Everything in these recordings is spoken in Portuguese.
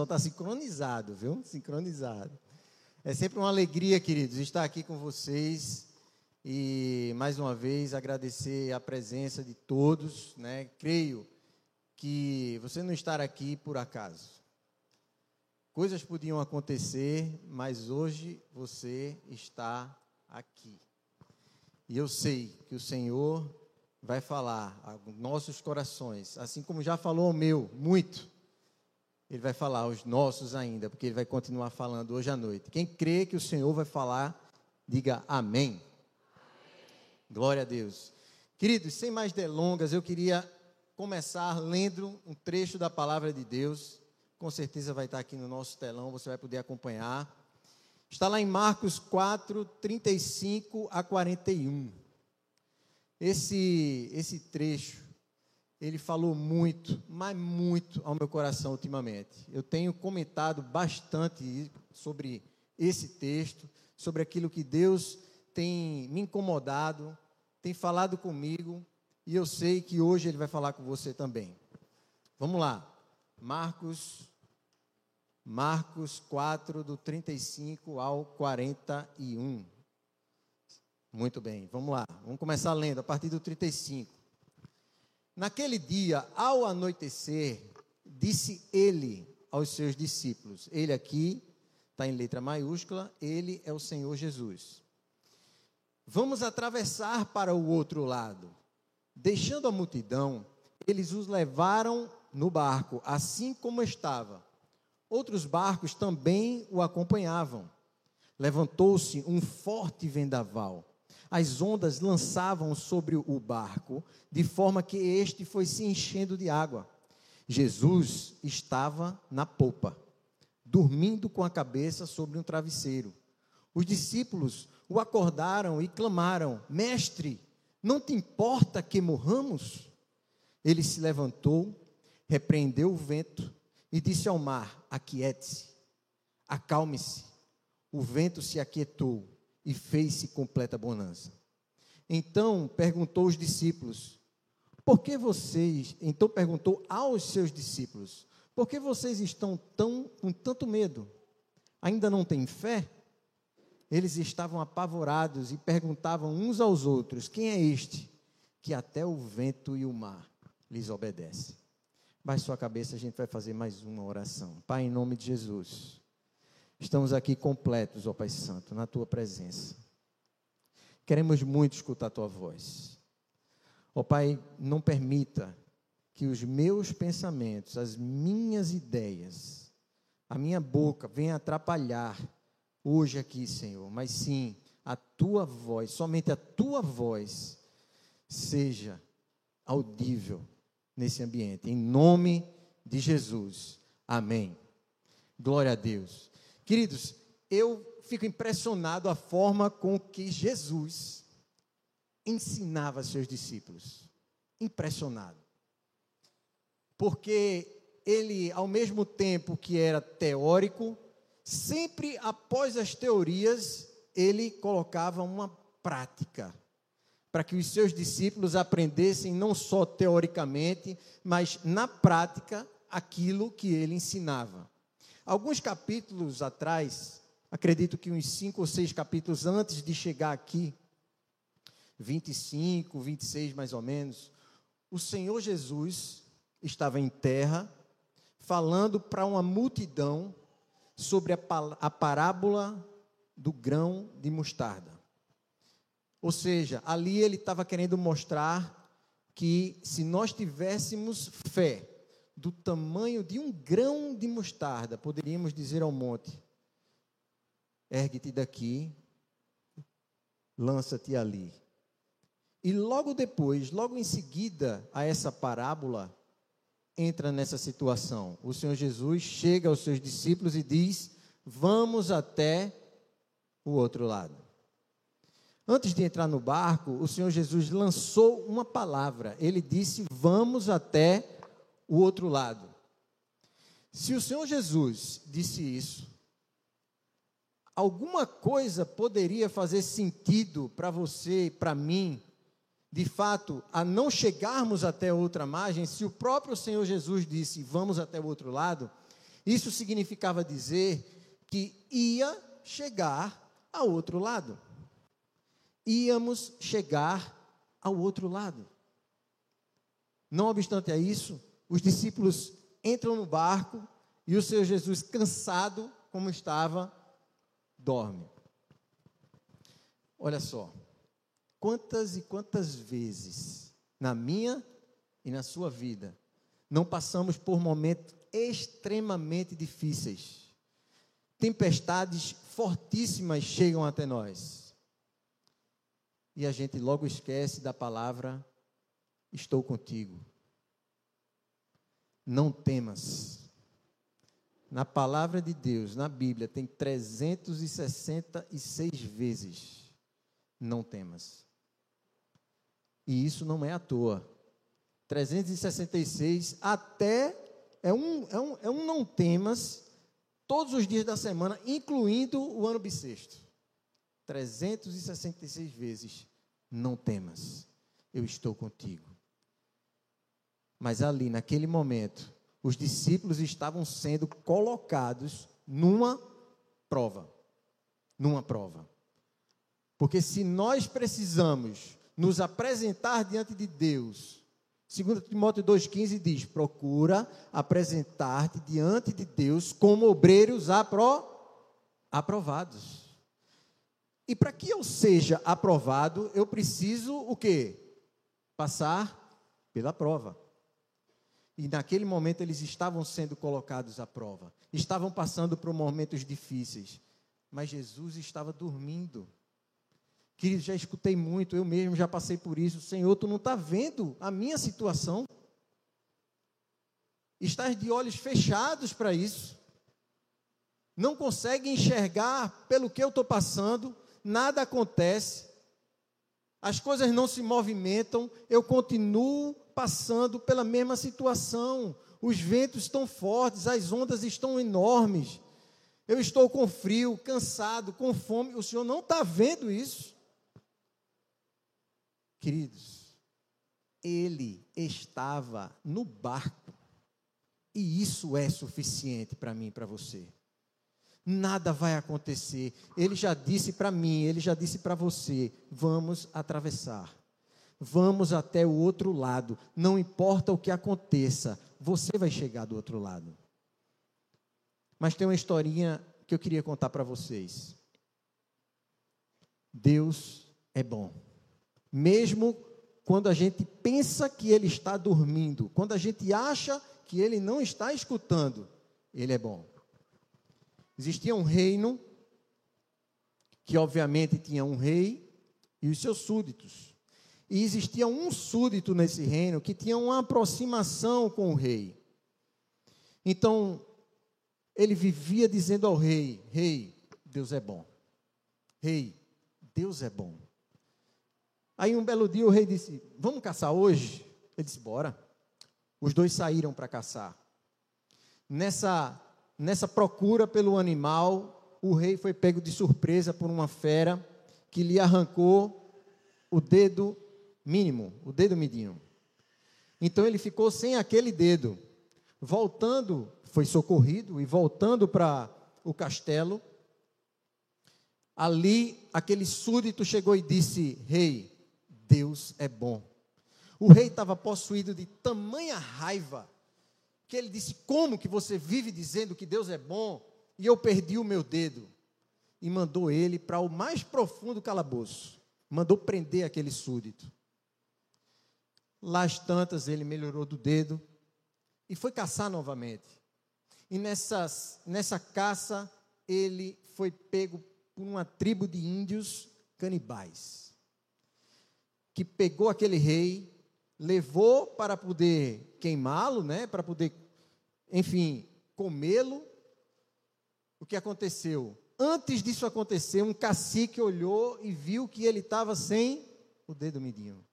Só está sincronizado, viu? Sincronizado. É sempre uma alegria, queridos, estar aqui com vocês e mais uma vez agradecer a presença de todos, né? Creio que você não estar aqui por acaso. Coisas podiam acontecer, mas hoje você está aqui. E eu sei que o Senhor vai falar aos nossos corações, assim como já falou o meu, muito. Ele vai falar aos nossos ainda, porque ele vai continuar falando hoje à noite. Quem crê que o Senhor vai falar, diga amém. amém. Glória a Deus. Queridos, sem mais delongas, eu queria começar lendo um trecho da palavra de Deus. Com certeza vai estar aqui no nosso telão, você vai poder acompanhar. Está lá em Marcos 4, 35 a 41. Esse, esse trecho ele falou muito, mas muito ao meu coração ultimamente. Eu tenho comentado bastante sobre esse texto, sobre aquilo que Deus tem me incomodado, tem falado comigo, e eu sei que hoje ele vai falar com você também. Vamos lá. Marcos Marcos 4 do 35 ao 41. Muito bem, vamos lá. Vamos começar lendo a partir do 35. Naquele dia, ao anoitecer, disse ele aos seus discípulos: Ele aqui está em letra maiúscula, ele é o Senhor Jesus. Vamos atravessar para o outro lado. Deixando a multidão, eles os levaram no barco, assim como estava. Outros barcos também o acompanhavam. Levantou-se um forte vendaval as ondas lançavam sobre o barco, de forma que este foi se enchendo de água. Jesus estava na popa, dormindo com a cabeça sobre um travesseiro. Os discípulos o acordaram e clamaram: Mestre, não te importa que morramos? Ele se levantou, repreendeu o vento e disse ao mar: Aquiete-se, acalme-se. O vento se aquietou e fez-se completa bonança. Então perguntou os discípulos: Por que vocês? Então perguntou aos seus discípulos: Por que vocês estão tão com tanto medo? Ainda não têm fé? Eles estavam apavorados e perguntavam uns aos outros: Quem é este que até o vento e o mar lhes obedece? Baixe sua cabeça, a gente vai fazer mais uma oração. Pai, em nome de Jesus. Estamos aqui completos, ó Pai Santo, na tua presença. Queremos muito escutar a tua voz. Ó Pai, não permita que os meus pensamentos, as minhas ideias, a minha boca venha atrapalhar hoje aqui, Senhor, mas sim a tua voz, somente a tua voz seja audível nesse ambiente. Em nome de Jesus. Amém. Glória a Deus. Queridos, eu fico impressionado a forma com que Jesus ensinava seus discípulos. Impressionado. Porque ele, ao mesmo tempo que era teórico, sempre após as teorias, ele colocava uma prática para que os seus discípulos aprendessem não só teoricamente, mas na prática aquilo que ele ensinava. Alguns capítulos atrás, acredito que uns cinco ou seis capítulos antes de chegar aqui, 25, 26 mais ou menos, o Senhor Jesus estava em terra, falando para uma multidão sobre a, parábola do grão de mostarda. Ou seja, ali ele estava querendo mostrar que se nós tivéssemos fé, do tamanho de um grão de mostarda, poderíamos dizer ao monte: ergue-te daqui, lança-te ali. E logo depois, logo em seguida a essa parábola, entra nessa situação. O Senhor Jesus chega aos seus discípulos e diz: Vamos até o outro lado. Antes de entrar no barco, o Senhor Jesus lançou uma palavra. Ele disse: Vamos até o outro lado. Se o Senhor Jesus disse isso, alguma coisa poderia fazer sentido para você para mim, de fato, a não chegarmos até outra margem, se o próprio Senhor Jesus disse, vamos até o outro lado, Isso significava dizer que ia chegar ao outro lado. Íamos chegar ao outro lado. Não obstante a isso, os discípulos entram no barco e o Senhor Jesus, cansado como estava, dorme. Olha só, quantas e quantas vezes na minha e na sua vida não passamos por momentos extremamente difíceis. Tempestades fortíssimas chegam até nós. E a gente logo esquece da palavra estou contigo. Não temas. Na palavra de Deus, na Bíblia, tem 366 vezes não temas. E isso não é à toa. 366 até é um, é um, é um não temas todos os dias da semana, incluindo o ano bissexto. 366 vezes não temas, eu estou contigo. Mas ali, naquele momento, os discípulos estavam sendo colocados numa prova. Numa prova. Porque se nós precisamos nos apresentar diante de Deus, 2 Timóteo 2,15 diz: procura apresentar-te diante de Deus como obreiros apro, aprovados. E para que eu seja aprovado, eu preciso o quê? Passar pela prova. E naquele momento eles estavam sendo colocados à prova, estavam passando por momentos difíceis, mas Jesus estava dormindo. Querido, já escutei muito, eu mesmo já passei por isso. Senhor, tu não está vendo a minha situação? Estás de olhos fechados para isso. Não consegue enxergar pelo que eu estou passando, nada acontece, as coisas não se movimentam, eu continuo passando pela mesma situação. Os ventos estão fortes, as ondas estão enormes. Eu estou com frio, cansado, com fome. O Senhor não está vendo isso? Queridos, ele estava no barco. E isso é suficiente para mim e para você. Nada vai acontecer. Ele já disse para mim, ele já disse para você: vamos atravessar. Vamos até o outro lado. Não importa o que aconteça, você vai chegar do outro lado. Mas tem uma historinha que eu queria contar para vocês. Deus é bom. Mesmo quando a gente pensa que ele está dormindo, quando a gente acha que ele não está escutando, ele é bom. Existia um reino que obviamente tinha um rei e os seus súditos. E existia um súdito nesse reino que tinha uma aproximação com o rei. Então, ele vivia dizendo ao rei: Rei, Deus é bom. Rei, Deus é bom. Aí um belo dia o rei disse: Vamos caçar hoje? Ele disse: Bora. Os dois saíram para caçar. Nessa, nessa procura pelo animal, o rei foi pego de surpresa por uma fera que lhe arrancou o dedo mínimo, o dedo midinho. Então ele ficou sem aquele dedo. Voltando, foi socorrido e voltando para o castelo, ali aquele súdito chegou e disse: Rei, Deus é bom. O rei estava possuído de tamanha raiva que ele disse: Como que você vive dizendo que Deus é bom e eu perdi o meu dedo? E mandou ele para o mais profundo calabouço. Mandou prender aquele súdito. Lá as tantas ele melhorou do dedo e foi caçar novamente. E nessas, nessa caça ele foi pego por uma tribo de índios canibais, que pegou aquele rei, levou para poder queimá-lo, né, para poder, enfim, comê-lo. O que aconteceu? Antes disso acontecer, um cacique olhou e viu que ele estava sem o dedo midinho.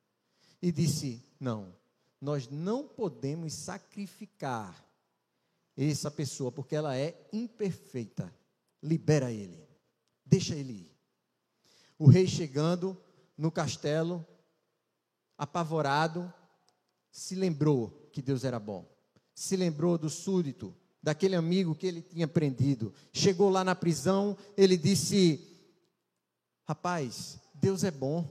E disse: não, nós não podemos sacrificar essa pessoa porque ela é imperfeita. Libera ele, deixa ele ir. O rei chegando no castelo, apavorado, se lembrou que Deus era bom. Se lembrou do súdito, daquele amigo que ele tinha prendido. Chegou lá na prisão, ele disse: Rapaz, Deus é bom,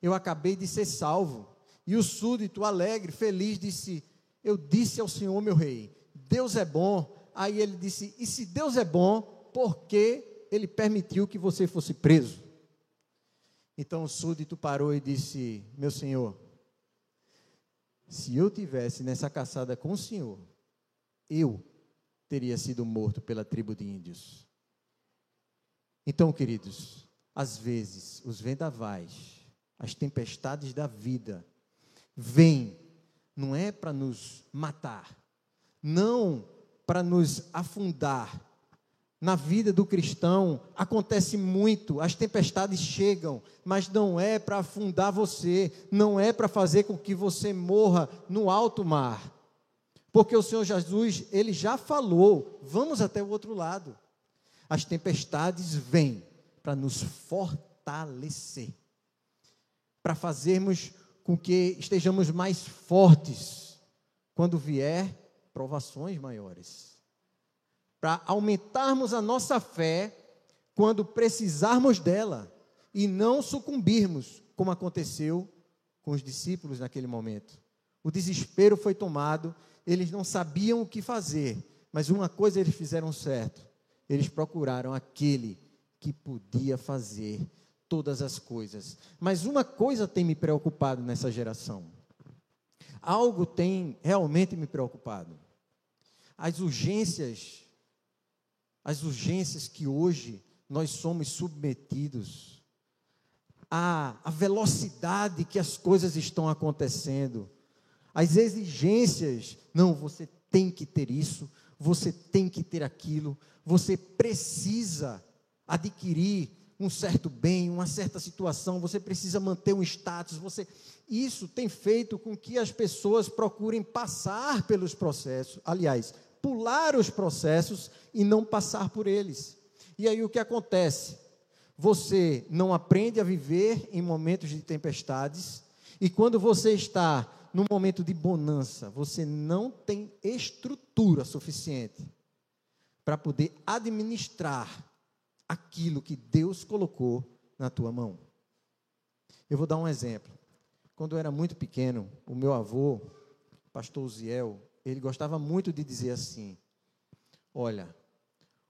eu acabei de ser salvo. E o súdito, alegre, feliz, disse: Eu disse ao Senhor, meu rei, Deus é bom. Aí ele disse: E se Deus é bom, por que ele permitiu que você fosse preso? Então o súdito parou e disse: Meu senhor, se eu tivesse nessa caçada com o senhor, eu teria sido morto pela tribo de índios. Então, queridos, às vezes os vendavais, as tempestades da vida, vêm, não é para nos matar, não para nos afundar. Na vida do cristão acontece muito, as tempestades chegam, mas não é para afundar você, não é para fazer com que você morra no alto mar. Porque o Senhor Jesus, ele já falou, vamos até o outro lado. As tempestades vêm para nos fortalecer, para fazermos com que estejamos mais fortes quando vier provações maiores, para aumentarmos a nossa fé quando precisarmos dela e não sucumbirmos, como aconteceu com os discípulos naquele momento. O desespero foi tomado eles não sabiam o que fazer, mas uma coisa eles fizeram certo: eles procuraram aquele que podia fazer todas as coisas. Mas uma coisa tem me preocupado nessa geração. Algo tem realmente me preocupado. As urgências, as urgências que hoje nós somos submetidos, a, a velocidade que as coisas estão acontecendo, as exigências. Não, você tem que ter isso, você tem que ter aquilo, você precisa adquirir um certo bem, uma certa situação, você precisa manter um status, você isso tem feito com que as pessoas procurem passar pelos processos, aliás, pular os processos e não passar por eles. E aí o que acontece? Você não aprende a viver em momentos de tempestades, e quando você está no momento de bonança, você não tem estrutura suficiente para poder administrar aquilo que Deus colocou na tua mão. Eu vou dar um exemplo. Quando eu era muito pequeno, o meu avô, pastor Ziel, ele gostava muito de dizer assim: Olha,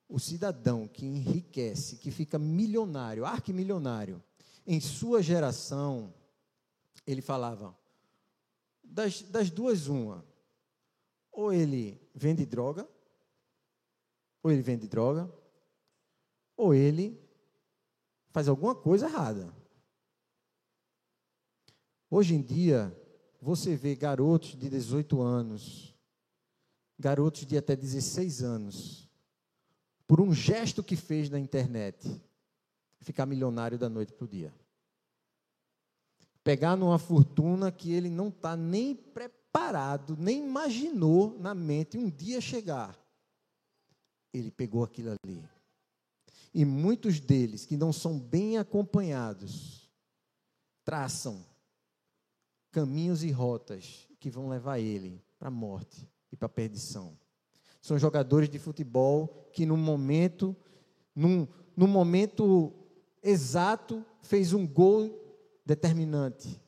o cidadão que enriquece, que fica milionário, arquimilionário, em sua geração, ele falava: das, das duas, uma. Ou ele vende droga, ou ele vende droga, ou ele faz alguma coisa errada. Hoje em dia, você vê garotos de 18 anos, garotos de até 16 anos, por um gesto que fez na internet, ficar milionário da noite para o dia pegar numa fortuna que ele não está nem preparado, nem imaginou na mente um dia chegar. Ele pegou aquilo ali. E muitos deles, que não são bem acompanhados, traçam caminhos e rotas que vão levar ele para a morte e para a perdição. São jogadores de futebol que, num momento, num, num momento exato, fez um gol determinante,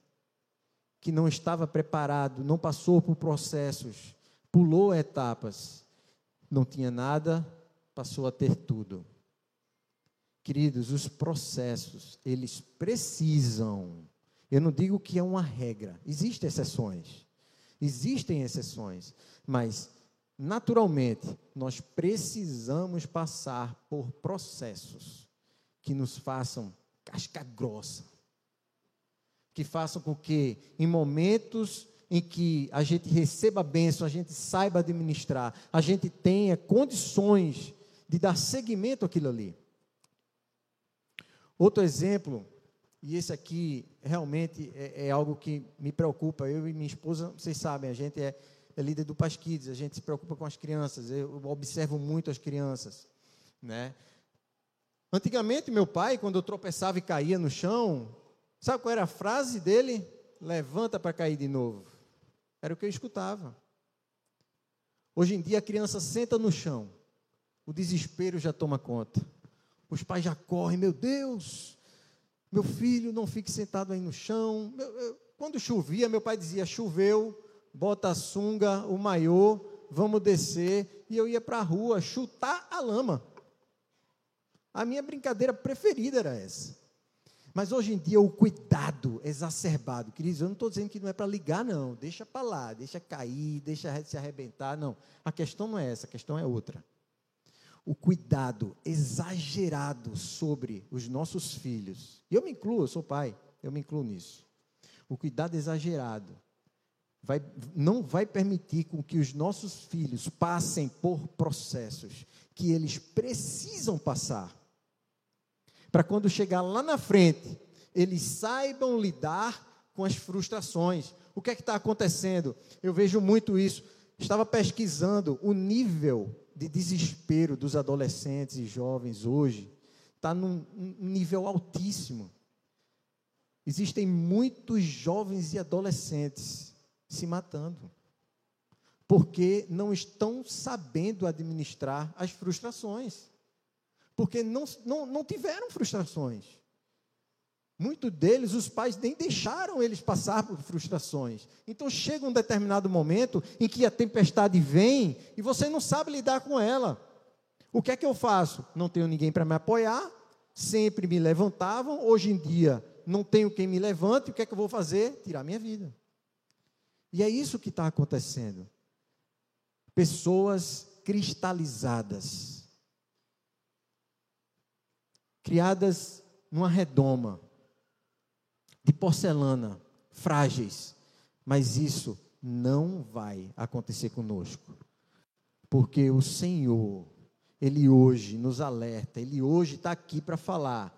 que não estava preparado, não passou por processos, pulou etapas, não tinha nada, passou a ter tudo. Queridos, os processos, eles precisam. Eu não digo que é uma regra, existem exceções. Existem exceções, mas naturalmente nós precisamos passar por processos que nos façam casca grossa, que façam com que, em momentos em que a gente receba a bênção, a gente saiba administrar, a gente tenha condições de dar seguimento àquilo ali. Outro exemplo, e esse aqui realmente é, é algo que me preocupa, eu e minha esposa, vocês sabem, a gente é, é líder do Pasquides, a gente se preocupa com as crianças, eu observo muito as crianças, né? Antigamente, meu pai, quando eu tropeçava e caía no chão, Sabe qual era a frase dele? Levanta para cair de novo. Era o que eu escutava. Hoje em dia a criança senta no chão, o desespero já toma conta. Os pais já correm, meu Deus, meu filho não fique sentado aí no chão. Quando chovia, meu pai dizia: choveu, bota a sunga, o maiô, vamos descer. E eu ia para a rua chutar a lama. A minha brincadeira preferida era essa. Mas hoje em dia o cuidado exacerbado, queridos, eu não estou dizendo que não é para ligar, não. Deixa para lá, deixa cair, deixa se arrebentar. Não. A questão não é essa, a questão é outra. O cuidado exagerado sobre os nossos filhos. E eu me incluo, eu sou pai, eu me incluo nisso. O cuidado exagerado vai, não vai permitir com que os nossos filhos passem por processos que eles precisam passar para quando chegar lá na frente, eles saibam lidar com as frustrações. O que é que está acontecendo? Eu vejo muito isso. Estava pesquisando o nível de desespero dos adolescentes e jovens hoje. Está num nível altíssimo. Existem muitos jovens e adolescentes se matando, porque não estão sabendo administrar as frustrações porque não, não, não tiveram frustrações. Muitos deles, os pais nem deixaram eles passar por frustrações. Então chega um determinado momento em que a tempestade vem e você não sabe lidar com ela. O que é que eu faço? Não tenho ninguém para me apoiar, sempre me levantavam, hoje em dia não tenho quem me levante, o que é que eu vou fazer? Tirar minha vida. E é isso que está acontecendo. Pessoas cristalizadas criadas numa redoma de porcelana, frágeis, mas isso não vai acontecer conosco. Porque o Senhor, Ele hoje nos alerta, Ele hoje está aqui para falar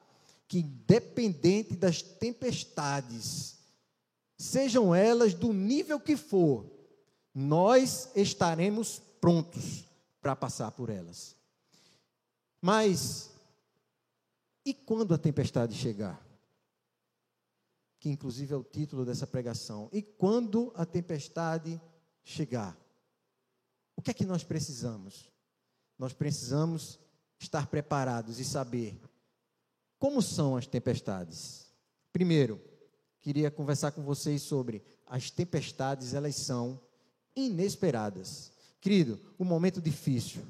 que, independente das tempestades, sejam elas do nível que for, nós estaremos prontos para passar por elas. Mas e quando a tempestade chegar? Que inclusive é o título dessa pregação. E quando a tempestade chegar? O que é que nós precisamos? Nós precisamos estar preparados e saber como são as tempestades. Primeiro, queria conversar com vocês sobre as tempestades, elas são inesperadas. Querido, um momento difícil,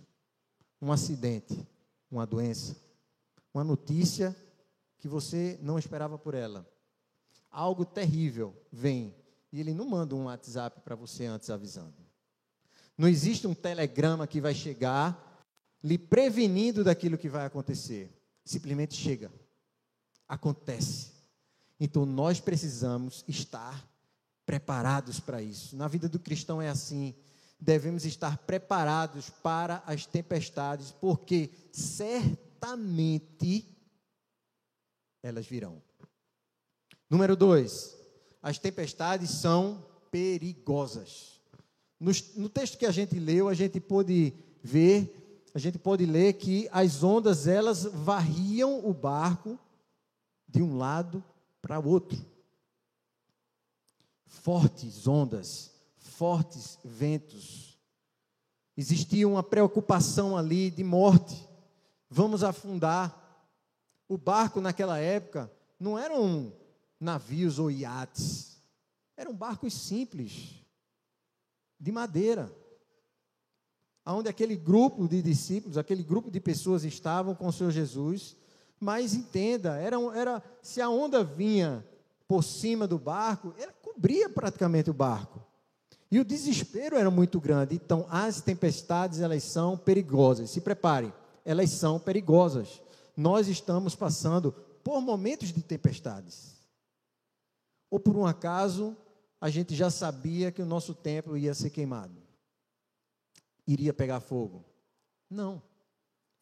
um acidente, uma doença, uma notícia que você não esperava por ela. Algo terrível vem e ele não manda um WhatsApp para você antes avisando. Não existe um telegrama que vai chegar lhe prevenindo daquilo que vai acontecer. Simplesmente chega. Acontece. Então nós precisamos estar preparados para isso. Na vida do cristão é assim. Devemos estar preparados para as tempestades, porque certamente elas virão. Número dois, as tempestades são perigosas. No, no, texto que a gente leu, a gente pôde ver, a gente pode ler que as ondas elas varriam o barco de um lado para outro. Fortes ondas, fortes ventos. Existia uma preocupação ali de morte vamos afundar. O barco naquela época não eram navios ou iates, eram barcos simples, de madeira, onde aquele grupo de discípulos, aquele grupo de pessoas estavam com o Senhor Jesus, mas entenda, era, era se a onda vinha por cima do barco, ela cobria praticamente o barco. E o desespero era muito grande. Então, as tempestades, elas são perigosas. Se preparem elas são perigosas. Nós estamos passando por momentos de tempestades. Ou por um acaso, a gente já sabia que o nosso templo ia ser queimado, iria pegar fogo. Não.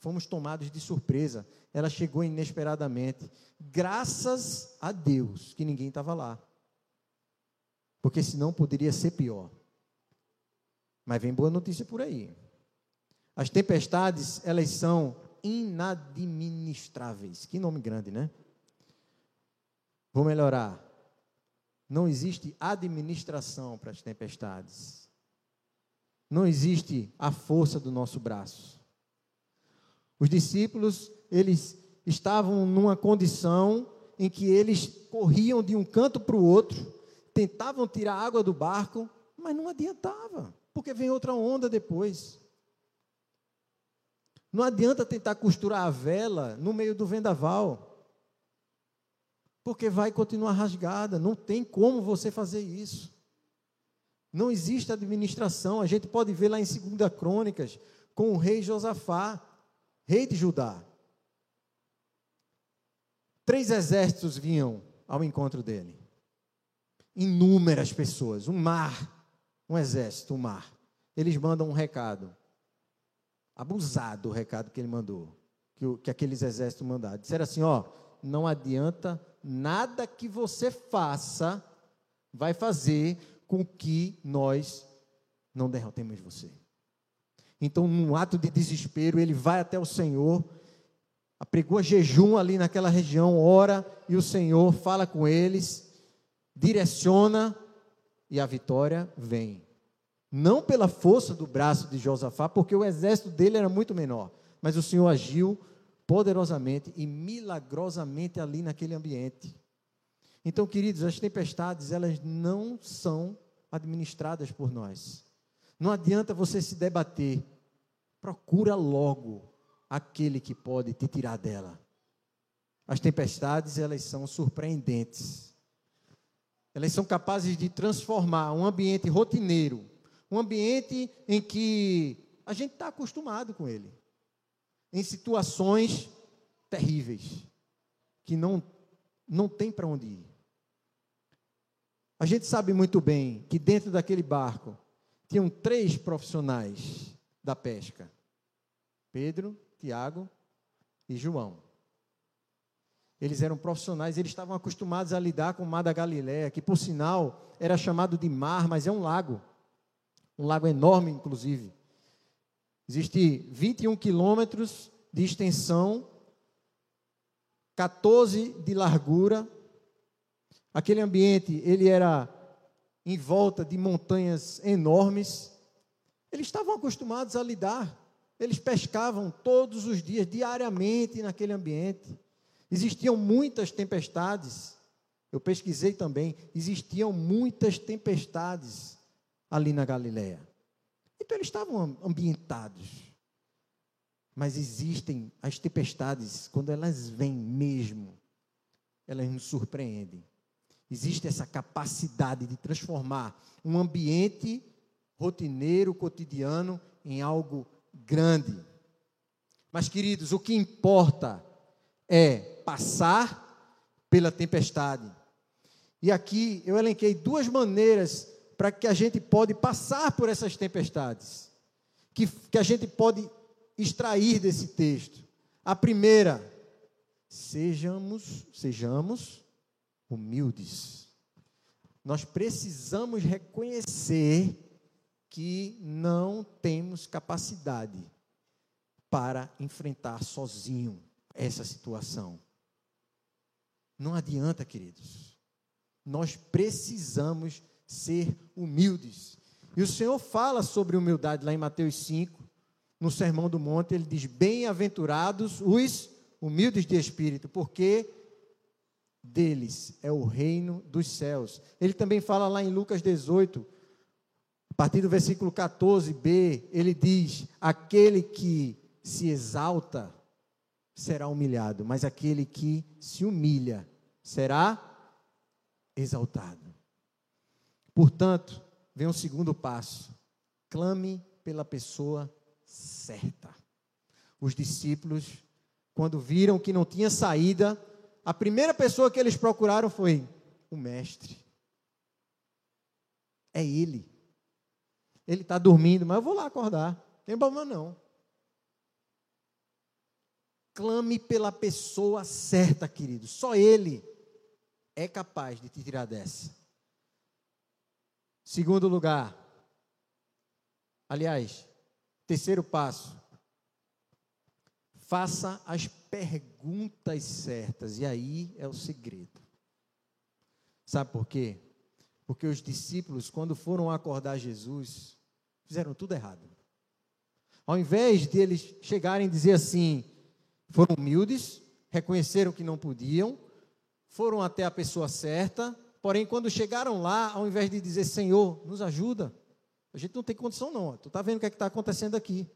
Fomos tomados de surpresa. Ela chegou inesperadamente. Graças a Deus que ninguém estava lá. Porque senão poderia ser pior. Mas vem boa notícia por aí. As tempestades, elas são inadministráveis. Que nome grande, né? Vou melhorar. Não existe administração para as tempestades. não existe a força do nosso braço. Os discípulos, eles estavam numa condição em que eles corriam de um canto para o outro, tentavam tirar água do barco, mas não adiantava, porque vem outra onda depois. Não adianta tentar costurar a vela no meio do vendaval, porque vai continuar rasgada, não tem como você fazer isso. Não existe administração, a gente pode ver lá em 2 Crônicas, com o rei Josafá, rei de Judá. Três exércitos vinham ao encontro dele. Inúmeras pessoas, um mar, um exército, um mar. Eles mandam um recado. Abusado o recado que ele mandou, que, que aqueles exércitos mandaram. Disseram assim: ó, não adianta nada que você faça, vai fazer com que nós não derrotemos você. Então, num ato de desespero, ele vai até o Senhor apregou jejum ali naquela região, ora, e o Senhor fala com eles, direciona, e a vitória vem. Não pela força do braço de Josafá, porque o exército dele era muito menor, mas o Senhor agiu poderosamente e milagrosamente ali naquele ambiente. Então, queridos, as tempestades, elas não são administradas por nós. Não adianta você se debater. Procura logo aquele que pode te tirar dela. As tempestades, elas são surpreendentes. Elas são capazes de transformar um ambiente rotineiro, um ambiente em que a gente está acostumado com ele, em situações terríveis, que não, não tem para onde ir. A gente sabe muito bem que dentro daquele barco tinham três profissionais da pesca: Pedro, Tiago e João. Eles eram profissionais, eles estavam acostumados a lidar com o mar da Galiléia, que por sinal era chamado de mar, mas é um lago. Um lago enorme, inclusive. Existe 21 quilômetros de extensão, 14 de largura. Aquele ambiente, ele era em volta de montanhas enormes. Eles estavam acostumados a lidar eles pescavam todos os dias, diariamente naquele ambiente. Existiam muitas tempestades. Eu pesquisei também, existiam muitas tempestades ali na Galileia. Então eles estavam ambientados. Mas existem as tempestades, quando elas vêm mesmo, elas nos surpreendem. Existe essa capacidade de transformar um ambiente rotineiro, cotidiano, em algo grande. Mas, queridos, o que importa é passar pela tempestade. E aqui eu elenquei duas maneiras para que a gente pode passar por essas tempestades, que, que a gente pode extrair desse texto. A primeira, sejamos, sejamos humildes. Nós precisamos reconhecer que não temos capacidade para enfrentar sozinho essa situação. Não adianta, queridos. Nós precisamos ser humildes. E o Senhor fala sobre humildade lá em Mateus 5, no Sermão do Monte, ele diz: Bem-aventurados os humildes de espírito, porque deles é o reino dos céus. Ele também fala lá em Lucas 18, a partir do versículo 14b, ele diz: Aquele que se exalta será humilhado, mas aquele que se humilha será exaltado. Portanto, vem um segundo passo: clame pela pessoa certa. Os discípulos, quando viram que não tinha saída, a primeira pessoa que eles procuraram foi o Mestre. É Ele. Ele está dormindo, mas eu vou lá acordar. Não tem problema não. Clame pela pessoa certa, querido. Só Ele é capaz de te tirar dessa. Segundo lugar. Aliás, terceiro passo. Faça as perguntas certas. E aí é o segredo. Sabe por quê? Porque os discípulos, quando foram acordar Jesus, Fizeram tudo errado. Ao invés de eles chegarem e dizer assim, foram humildes, reconheceram que não podiam, foram até a pessoa certa, porém, quando chegaram lá, ao invés de dizer, Senhor, nos ajuda, a gente não tem condição, não. Tu está vendo o que é está acontecendo aqui.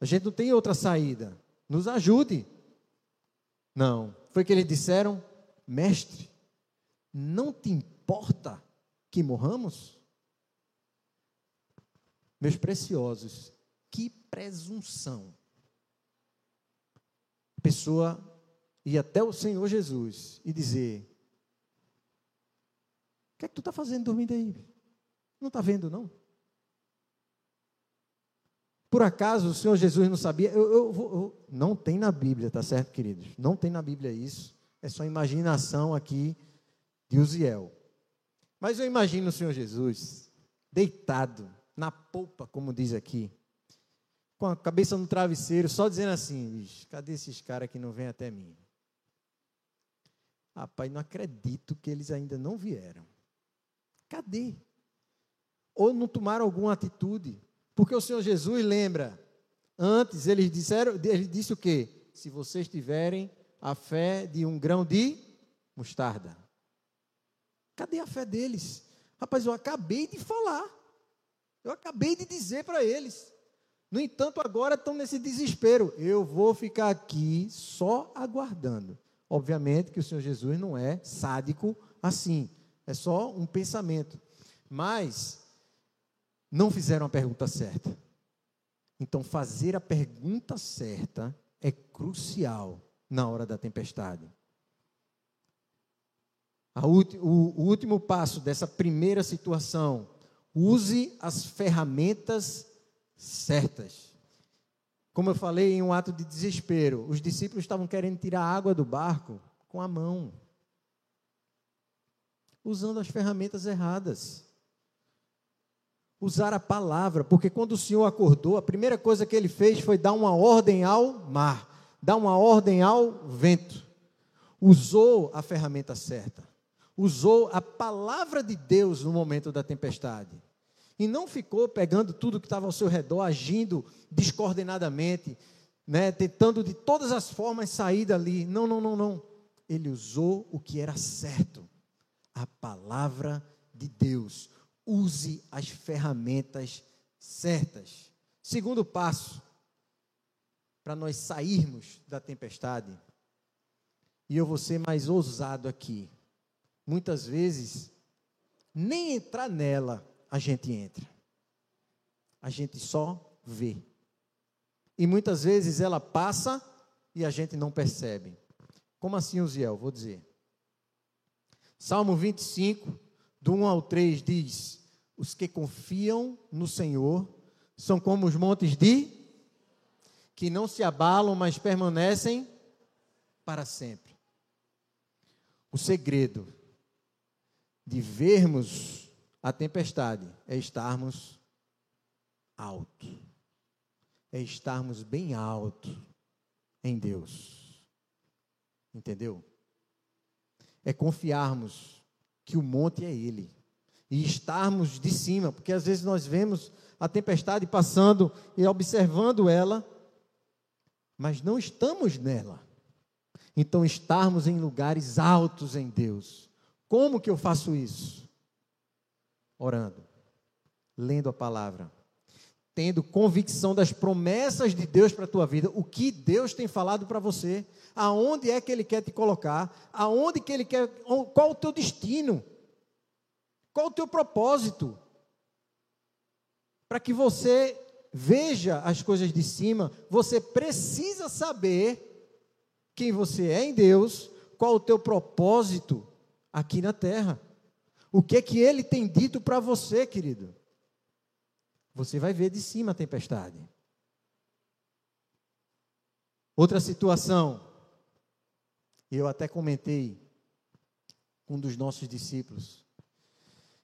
A gente não tem outra saída. Nos ajude. Não. Foi que eles disseram, mestre, não te importa que morramos? Meus preciosos, que presunção. A pessoa ir até o Senhor Jesus e dizer: O que é que tu está fazendo dormindo aí? Não está vendo, não? Por acaso o Senhor Jesus não sabia? Eu, eu, eu, não tem na Bíblia, tá certo, queridos? Não tem na Bíblia isso. É só imaginação aqui de Uziel. Mas eu imagino o Senhor Jesus deitado na polpa, como diz aqui, com a cabeça no travesseiro, só dizendo assim: cadê esses caras que não vêm até mim? Rapaz, não acredito que eles ainda não vieram. Cadê? Ou não tomaram alguma atitude? Porque o Senhor Jesus lembra, antes eles disseram, ele disse o quê? Se vocês tiverem a fé de um grão de mostarda. Cadê a fé deles? Rapaz, eu acabei de falar. Eu acabei de dizer para eles. No entanto, agora estão nesse desespero. Eu vou ficar aqui só aguardando. Obviamente que o Senhor Jesus não é sádico assim. É só um pensamento. Mas não fizeram a pergunta certa. Então, fazer a pergunta certa é crucial na hora da tempestade. o, o último passo dessa primeira situação: use as ferramentas certas. Como eu falei, em um ato de desespero, os discípulos estavam querendo tirar a água do barco com a mão, usando as ferramentas erradas. Usar a palavra, porque quando o Senhor acordou, a primeira coisa que ele fez foi dar uma ordem ao mar, dar uma ordem ao vento. Usou a ferramenta certa, usou a palavra de Deus no momento da tempestade e não ficou pegando tudo que estava ao seu redor, agindo descoordenadamente, né, tentando de todas as formas sair dali. Não, não, não, não. Ele usou o que era certo, a palavra de Deus. Use as ferramentas certas. Segundo passo, para nós sairmos da tempestade, e eu vou ser mais ousado aqui. Muitas vezes, nem entrar nela a gente entra. A gente só vê. E muitas vezes ela passa e a gente não percebe. Como assim, Uziel? Vou dizer. Salmo 25, do 1 ao 3 diz: Os que confiam no Senhor são como os montes de que não se abalam, mas permanecem para sempre. O segredo de vermos a tempestade é estarmos alto. É estarmos bem alto em Deus. Entendeu? É confiarmos que o monte é Ele. E estarmos de cima, porque às vezes nós vemos a tempestade passando e observando ela, mas não estamos nela. Então, estarmos em lugares altos em Deus. Como que eu faço isso? orando, lendo a palavra, tendo convicção das promessas de Deus para a tua vida, o que Deus tem falado para você, aonde é que Ele quer te colocar, aonde que Ele quer, qual o teu destino, qual o teu propósito, para que você veja as coisas de cima, você precisa saber quem você é em Deus, qual o teu propósito aqui na terra. O que que ele tem dito para você, querido? Você vai ver de cima a tempestade. Outra situação, eu até comentei com um dos nossos discípulos,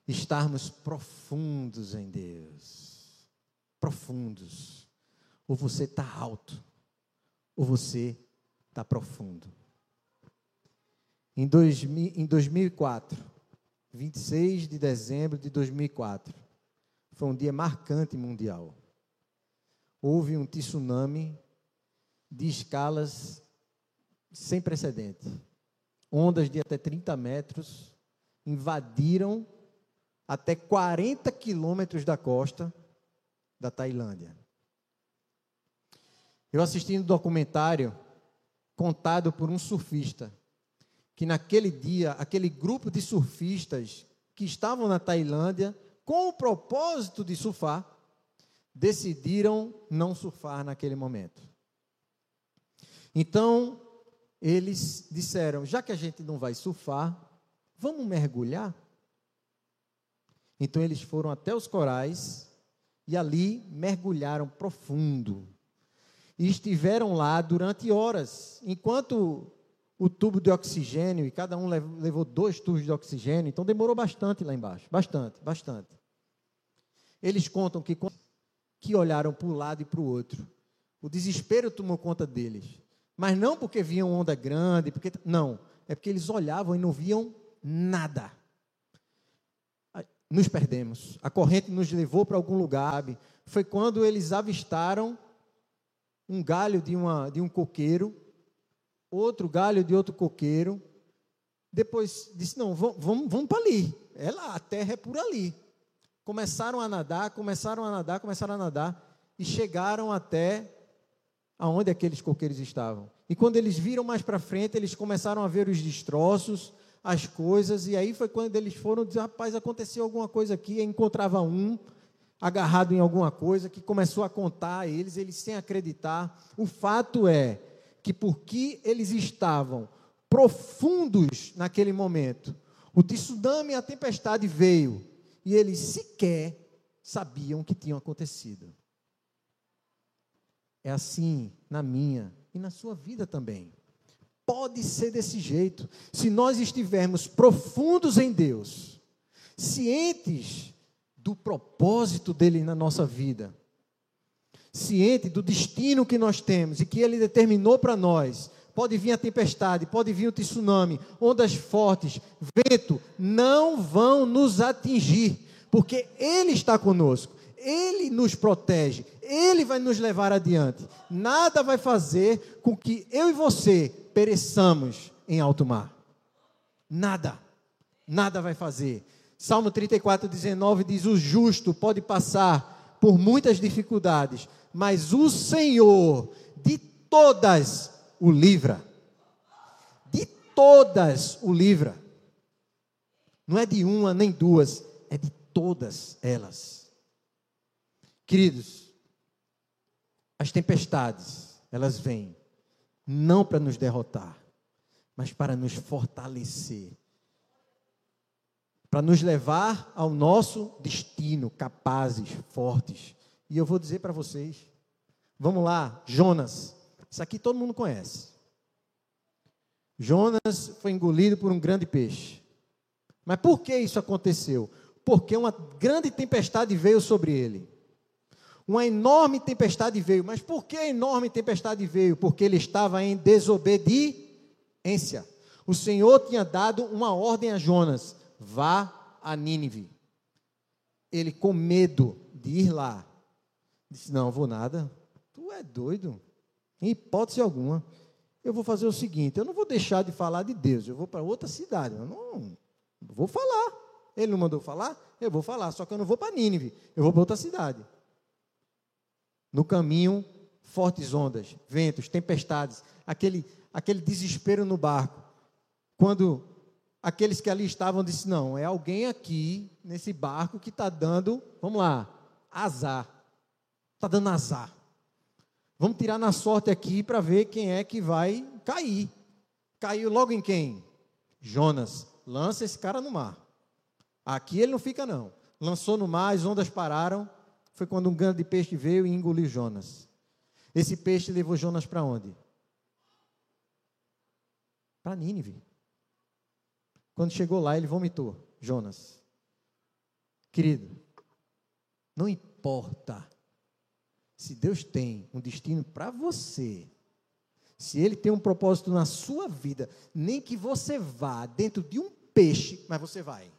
estarmos profundos em Deus. Profundos. Ou você está alto, ou você está profundo. Em, dois, em 2004, 26 de dezembro de 2004. Foi um dia marcante mundial. Houve um tsunami de escalas sem precedente. Ondas de até 30 metros invadiram até 40 quilômetros da costa da Tailândia. Eu assisti um documentário contado por um surfista, que naquele dia, aquele grupo de surfistas que estavam na Tailândia, com o propósito de surfar, decidiram não surfar naquele momento. Então, eles disseram: já que a gente não vai surfar, vamos mergulhar? Então, eles foram até os corais e ali mergulharam profundo. E estiveram lá durante horas, enquanto o tubo de oxigênio, e cada um levou dois tubos de oxigênio, então demorou bastante lá embaixo bastante, bastante. Eles contam que, que olharam para um lado e para o outro. O desespero tomou conta deles. Mas não porque viam onda grande, porque não, é porque eles olhavam e não viam nada. Nos perdemos. A corrente nos levou para algum lugar. Sabe? Foi quando eles avistaram um galho de, uma, de um coqueiro, outro galho de outro coqueiro. Depois disse: não, vamos, vamos, vamos para ali. É lá, a terra é por ali. Começaram a nadar, começaram a nadar, começaram a nadar e chegaram até aonde aqueles coqueiros estavam. E quando eles viram mais para frente, eles começaram a ver os destroços, as coisas, e aí foi quando eles foram dizer, rapaz, aconteceu alguma coisa aqui, e encontrava um agarrado em alguma coisa que começou a contar a eles, eles sem acreditar. O fato é que porque eles estavam profundos naquele momento, o tsunami a tempestade veio, e eles sequer sabiam o que tinha acontecido. É assim na minha e na sua vida também. Pode ser desse jeito. Se nós estivermos profundos em Deus, cientes do propósito dele na nossa vida, ciente do destino que nós temos e que ele determinou para nós, pode vir a tempestade, pode vir o tsunami, ondas fortes, vento, não vão nos atingir, porque ele está conosco. Ele nos protege, Ele vai nos levar adiante. Nada vai fazer com que eu e você pereçamos em alto mar. Nada. Nada vai fazer. Salmo 34, 19 diz: O justo pode passar por muitas dificuldades, mas o Senhor de todas o livra. De todas o livra. Não é de uma nem duas, é de todas elas. Queridos, as tempestades, elas vêm não para nos derrotar, mas para nos fortalecer, para nos levar ao nosso destino, capazes, fortes. E eu vou dizer para vocês, vamos lá, Jonas, isso aqui todo mundo conhece. Jonas foi engolido por um grande peixe. Mas por que isso aconteceu? Porque uma grande tempestade veio sobre ele uma enorme tempestade veio. Mas por que a enorme tempestade veio? Porque ele estava em desobediência. O Senhor tinha dado uma ordem a Jonas: vá a Nínive. Ele, com medo de ir lá, disse: Não, vou nada. Tu é doido. Em hipótese alguma. Eu vou fazer o seguinte: eu não vou deixar de falar de Deus, eu vou para outra cidade. Eu não vou falar. Ele não mandou falar? Eu vou falar, só que eu não vou para Nínive, eu vou para outra cidade. No caminho, fortes ondas, ventos, tempestades, aquele, aquele desespero no barco. Quando aqueles que ali estavam disseram: Não, é alguém aqui nesse barco que está dando, vamos lá, azar. Está dando azar. Vamos tirar na sorte aqui para ver quem é que vai cair. Caiu logo em quem? Jonas. Lança esse cara no mar. Aqui ele não fica, não. Lançou no mar, as ondas pararam foi quando um grande peixe veio e engoliu Jonas. Esse peixe levou Jonas para onde? Para Nínive. Quando chegou lá, ele vomitou Jonas. Querido, não importa se Deus tem um destino para você, se Ele tem um propósito na sua vida, nem que você vá dentro de um peixe, mas você vai.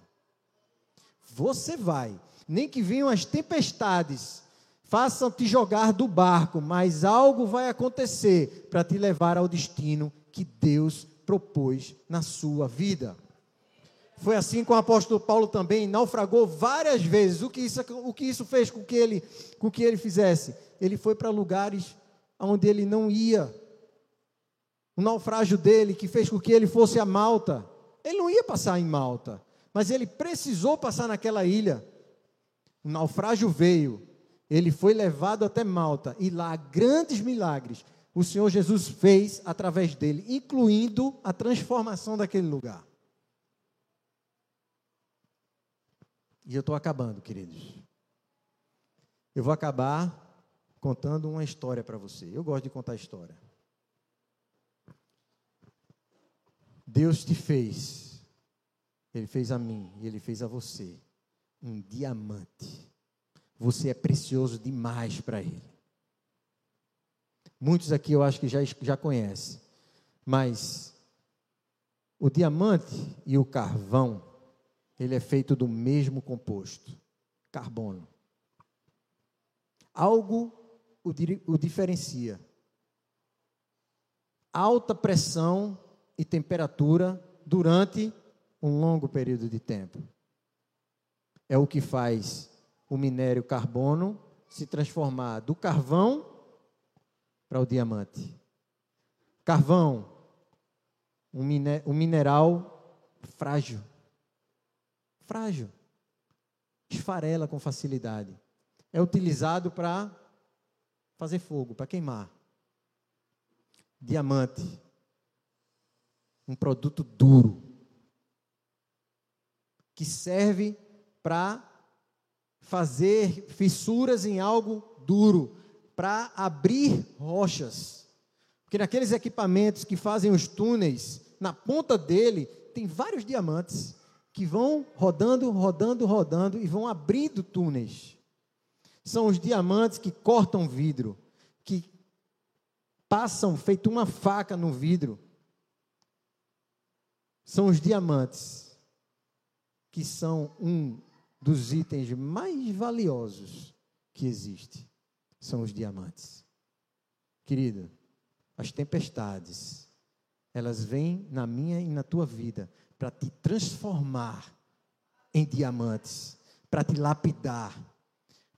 Você vai. nem que venham as tempestades, façam te jogar do barco, mas algo vai acontecer para te levar ao destino que Deus propôs na sua vida. Foi assim com o apóstolo Paulo também, naufragou várias vezes. O que isso, o que isso fez com que ele, com que ele fizesse? Ele foi para lugares onde ele não ia. O naufrágio dele que fez com que ele fosse a Malta. Ele não ia passar em Malta, mas ele precisou passar naquela ilha. O naufrágio veio, ele foi levado até Malta e lá grandes milagres o Senhor Jesus fez através dele, incluindo a transformação daquele lugar. E eu estou acabando, queridos. Eu vou acabar contando uma história para você. Eu gosto de contar história. Deus te fez, Ele fez a mim e Ele fez a você um diamante. Você é precioso demais para Ele. Muitos aqui eu acho que já, já conhecem. Mas o diamante e o carvão, ele é feito do mesmo composto, carbono. Algo o, o diferencia. Alta pressão e temperatura durante um longo período de tempo. É o que faz o minério carbono se transformar do carvão para o diamante. Carvão, um, miné, um mineral frágil. Frágil. Esfarela com facilidade. É utilizado para fazer fogo, para queimar. Diamante. Um produto duro. Que serve para fazer fissuras em algo duro, para abrir rochas. Porque naqueles equipamentos que fazem os túneis, na ponta dele tem vários diamantes que vão rodando, rodando, rodando e vão abrindo túneis. São os diamantes que cortam vidro, que passam feito uma faca no vidro. São os diamantes que são um dos itens mais valiosos que existe são os diamantes. Querido, as tempestades, elas vêm na minha e na tua vida para te transformar em diamantes, para te lapidar,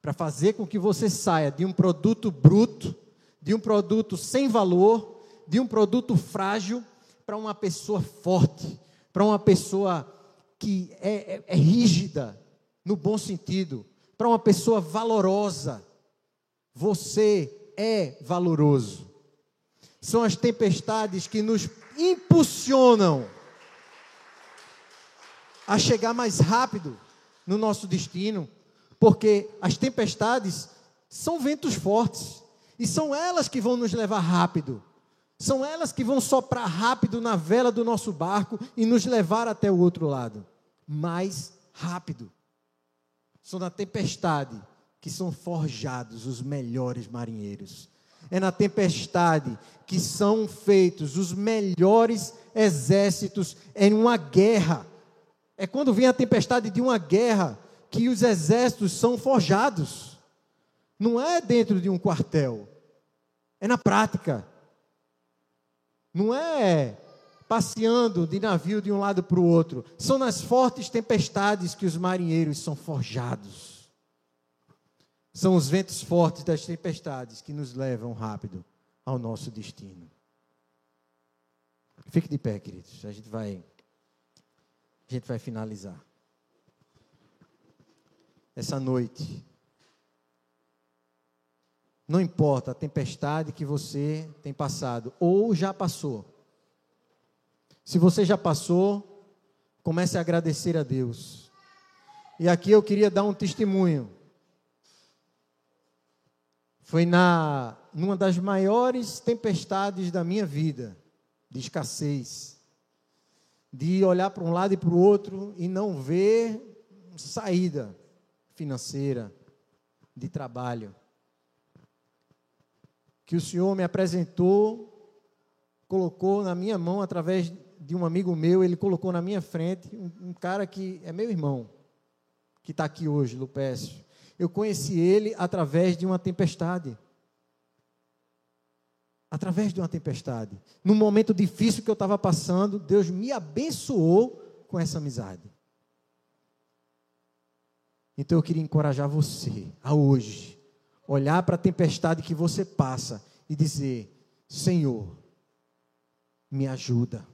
para fazer com que você saia de um produto bruto, de um produto sem valor, de um produto frágil, para uma pessoa forte, para uma pessoa que é, é, é rígida, no bom sentido, para uma pessoa valorosa. Você é valoroso. São as tempestades que nos impulsionam a chegar mais rápido no nosso destino, porque as tempestades são ventos fortes e são elas que vão nos levar rápido. São elas que vão soprar rápido na vela do nosso barco e nos levar até o outro lado. Mais rápido são na tempestade que são forjados os melhores marinheiros. É na tempestade que são feitos os melhores exércitos em uma guerra. É quando vem a tempestade de uma guerra que os exércitos são forjados. Não é dentro de um quartel, é na prática. Não é passeando de navio de um lado para o outro. São nas fortes tempestades que os marinheiros são forjados. São os ventos fortes das tempestades que nos levam rápido ao nosso destino. Fique de pé, queridos. A gente vai a gente vai finalizar. Essa noite. Não importa a tempestade que você tem passado ou já passou. Se você já passou, comece a agradecer a Deus. E aqui eu queria dar um testemunho. Foi na numa das maiores tempestades da minha vida, de escassez, de olhar para um lado e para o outro e não ver saída financeira, de trabalho. Que o Senhor me apresentou, colocou na minha mão através de um amigo meu, ele colocou na minha frente um, um cara que é meu irmão, que está aqui hoje, Lupécio, eu conheci ele através de uma tempestade. Através de uma tempestade. Num momento difícil que eu estava passando, Deus me abençoou com essa amizade. Então eu queria encorajar você a hoje olhar para a tempestade que você passa e dizer: Senhor, me ajuda.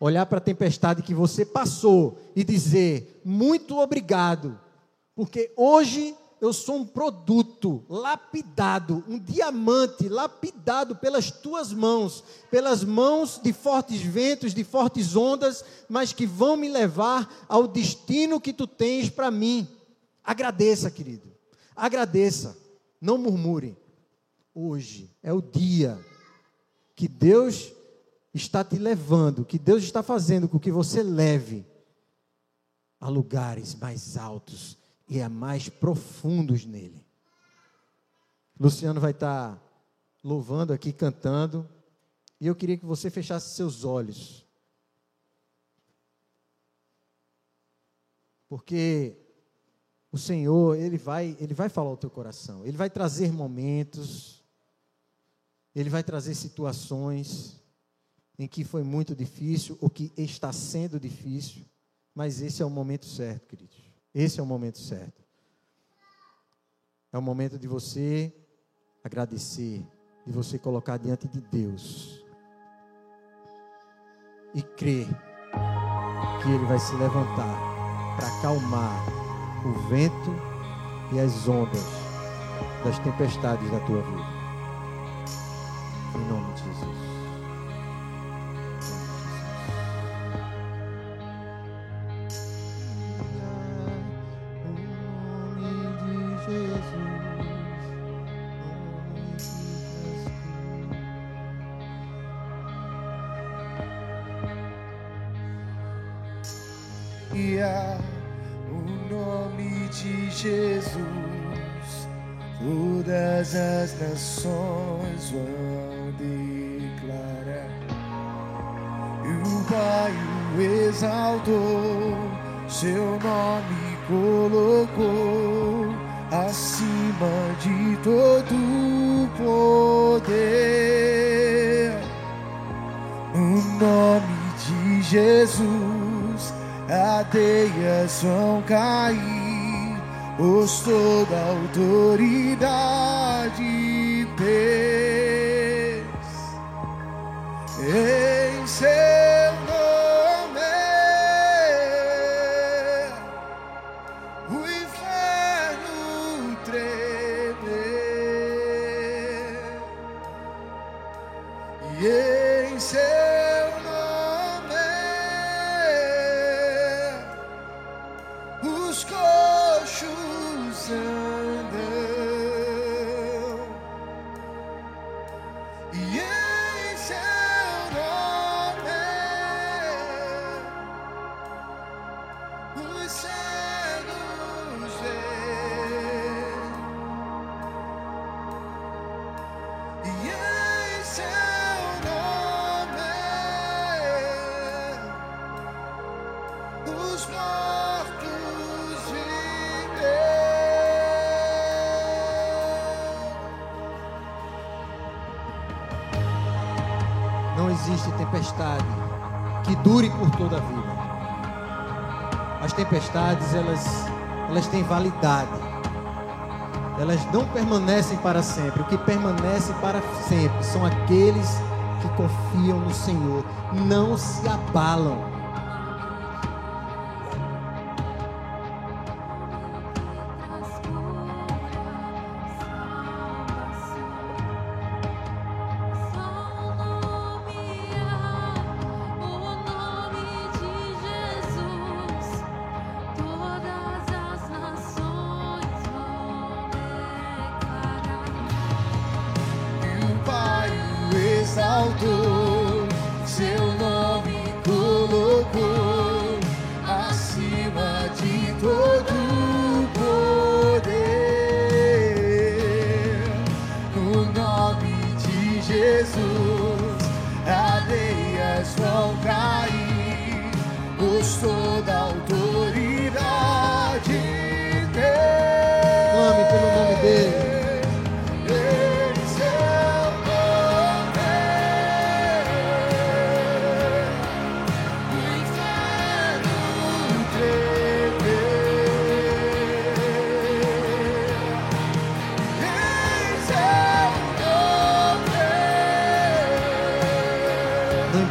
Olhar para a tempestade que você passou e dizer: Muito obrigado, porque hoje eu sou um produto lapidado, um diamante lapidado pelas tuas mãos, pelas mãos de fortes ventos, de fortes ondas, mas que vão me levar ao destino que tu tens para mim. Agradeça, querido. Agradeça. Não murmure. Hoje é o dia que Deus está te levando, que Deus está fazendo com que você leve a lugares mais altos e a mais profundos nele. Luciano vai estar louvando aqui, cantando, e eu queria que você fechasse seus olhos. Porque o Senhor, ele vai, ele vai falar ao teu coração. Ele vai trazer momentos, ele vai trazer situações em que foi muito difícil ou que está sendo difícil, mas esse é o momento certo, queridos. Esse é o momento certo. É o momento de você agradecer, de você colocar diante de Deus e crer que Ele vai se levantar para acalmar o vento e as ondas das tempestades da tua vida. Em nome de Jesus. Nações vão declarar. E o Pai o exaltou, seu nome colocou acima de todo poder. No nome de Jesus, adeias vão cair os toda autoridade day. Tempestade que dure por toda a vida. As tempestades, elas, elas têm validade. Elas não permanecem para sempre. O que permanece para sempre são aqueles que confiam no Senhor. Não se abalam.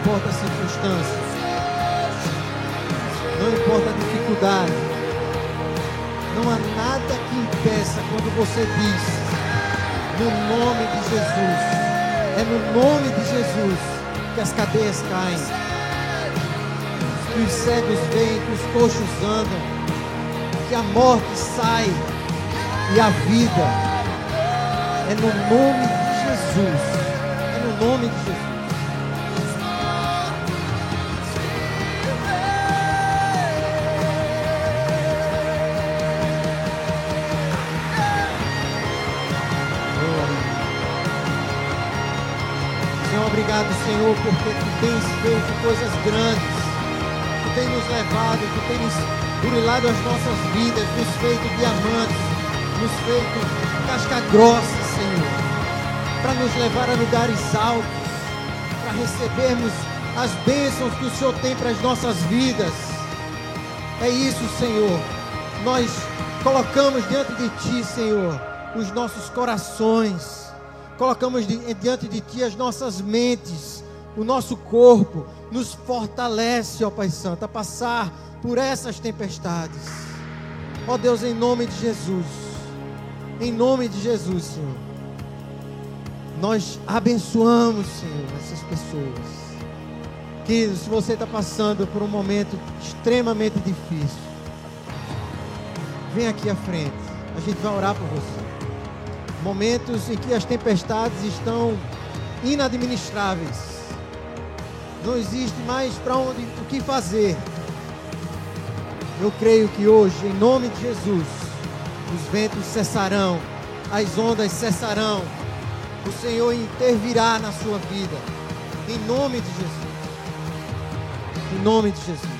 Importa a circunstância. Não importa a dificuldade. Não há nada que impeça quando você diz no nome de Jesus. É no nome de Jesus que as cadeias caem. Que os cegos veem, que os coxos andam. Que a morte sai e a vida. É no nome de Jesus. É no nome de Jesus. Senhor, porque tu tens feito coisas grandes. Tu tens nos levado, tu tens burilado as nossas vidas, nos feito diamantes, nos feito casca grossa, Senhor, para nos levar a lugares altos, para recebermos as bênçãos que o Senhor tem para as nossas vidas. É isso, Senhor. Nós colocamos diante de Ti, Senhor, os nossos corações. Colocamos di- diante de Ti as nossas mentes, o nosso corpo. Nos fortalece, ó Pai Santo, a passar por essas tempestades. Ó Deus, em nome de Jesus. Em nome de Jesus, Senhor. Nós abençoamos, Senhor, essas pessoas. Que se você está passando por um momento extremamente difícil, vem aqui à frente. A gente vai orar por você. Momentos em que as tempestades estão inadministráveis. Não existe mais para onde o que fazer. Eu creio que hoje, em nome de Jesus, os ventos cessarão, as ondas cessarão. O Senhor intervirá na sua vida. Em nome de Jesus. Em nome de Jesus.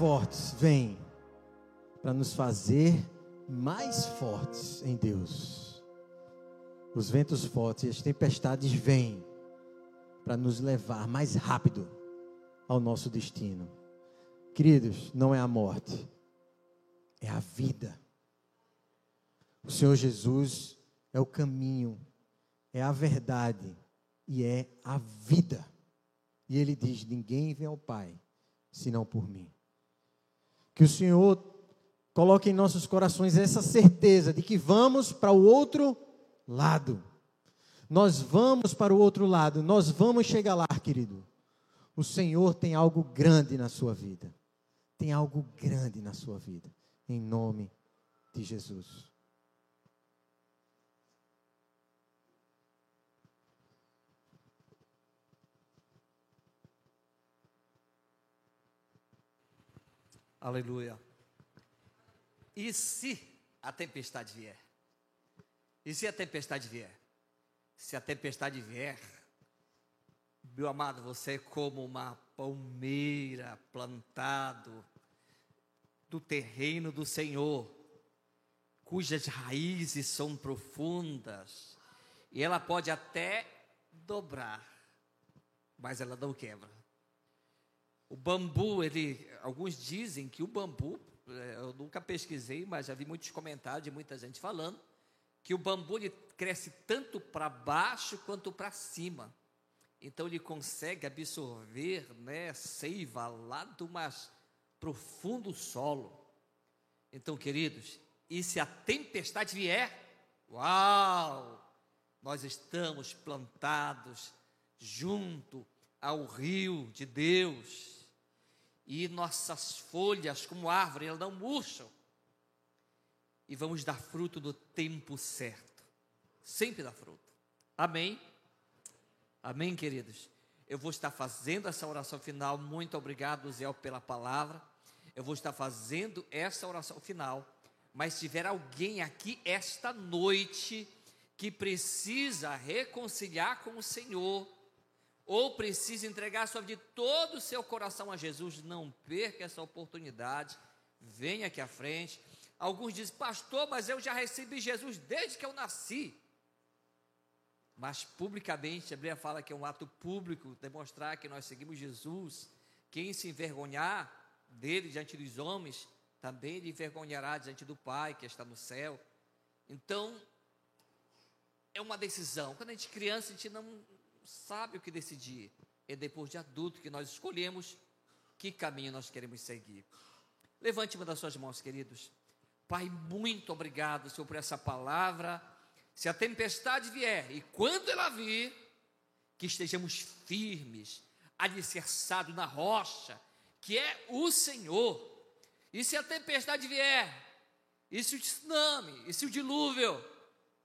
Fortes vêm para nos fazer mais fortes em Deus. Os ventos fortes e as tempestades vêm para nos levar mais rápido ao nosso destino. Queridos, não é a morte, é a vida. O Senhor Jesus é o caminho, é a verdade e é a vida. E ele diz: Ninguém vem ao Pai senão por mim. Que o Senhor coloque em nossos corações essa certeza de que vamos para o outro lado. Nós vamos para o outro lado, nós vamos chegar lá, querido. O Senhor tem algo grande na sua vida. Tem algo grande na sua vida. Em nome de Jesus. Aleluia. E se a tempestade vier? E se a tempestade vier? Se a tempestade vier, meu amado, você é como uma palmeira plantado do terreno do Senhor, cujas raízes são profundas, e ela pode até dobrar, mas ela não quebra. O bambu, ele, alguns dizem que o bambu, eh, eu nunca pesquisei, mas já vi muitos comentários de muita gente falando que o bambu ele cresce tanto para baixo quanto para cima. Então ele consegue absorver, né, seiva lá do mais profundo solo. Então, queridos, e se a tempestade vier, uau! Nós estamos plantados junto ao rio de Deus. E nossas folhas, como árvore, elas não murcham. E vamos dar fruto no tempo certo. Sempre dá fruto. Amém? Amém, queridos? Eu vou estar fazendo essa oração final. Muito obrigado, Zé, pela palavra. Eu vou estar fazendo essa oração final. Mas se tiver alguém aqui esta noite que precisa reconciliar com o Senhor, ou precisa entregar sua vida de todo o seu coração a Jesus, não perca essa oportunidade. Venha aqui à frente. Alguns dizem, pastor, mas eu já recebi Jesus desde que eu nasci. Mas publicamente, a Bíblia fala que é um ato público demonstrar que nós seguimos Jesus. Quem se envergonhar dele diante dos homens, também ele envergonhará diante do Pai que está no céu. Então, é uma decisão. Quando a gente é criança, a gente não sabe o que decidir. É depois de adulto que nós escolhemos que caminho nós queremos seguir. Levante uma das suas mãos, queridos. Pai, muito obrigado, Senhor, por essa palavra se a tempestade vier e quando ela vir, que estejamos firmes, alicerçados na rocha, que é o Senhor. E se a tempestade vier, e se o tsunami, e se o dilúvio,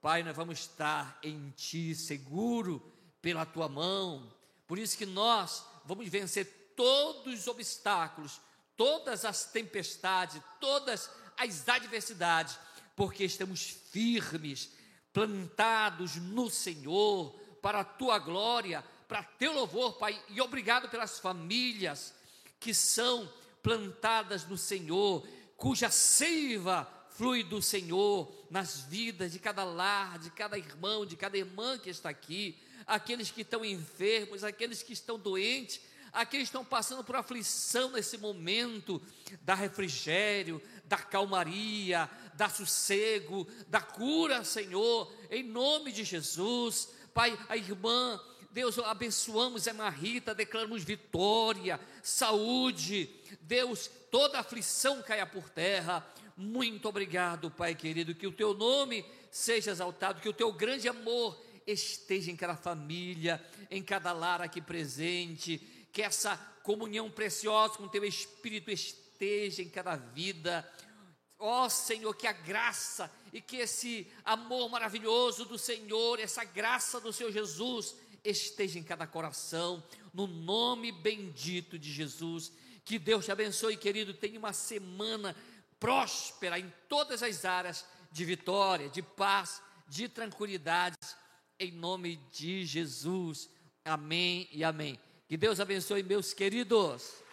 Pai, nós vamos estar em Ti, seguro, pela Tua mão. Por isso que nós vamos vencer todos os obstáculos, todas as tempestades, todas as adversidades, porque estamos firmes, plantados no Senhor, para a tua glória, para teu louvor, Pai, e obrigado pelas famílias que são plantadas no Senhor, cuja seiva flui do Senhor nas vidas de cada lar, de cada irmão, de cada irmã que está aqui, aqueles que estão enfermos, aqueles que estão doentes, aqueles que estão passando por aflição nesse momento, dá refrigério, da calmaria, da sossego, da cura, Senhor, em nome de Jesus. Pai, a irmã, Deus, abençoamos a Marita, declaramos vitória, saúde, Deus, toda aflição caia por terra. Muito obrigado, Pai querido, que o teu nome seja exaltado, que o teu grande amor esteja em cada família, em cada lar aqui presente, que essa comunhão preciosa com o teu Espírito esteja em cada vida. Ó Senhor, que a graça e que esse amor maravilhoso do Senhor, essa graça do Senhor Jesus esteja em cada coração, no nome bendito de Jesus. Que Deus te abençoe, querido. Tenha uma semana próspera em todas as áreas de vitória, de paz, de tranquilidade, em nome de Jesus. Amém e amém. Que Deus abençoe, meus queridos.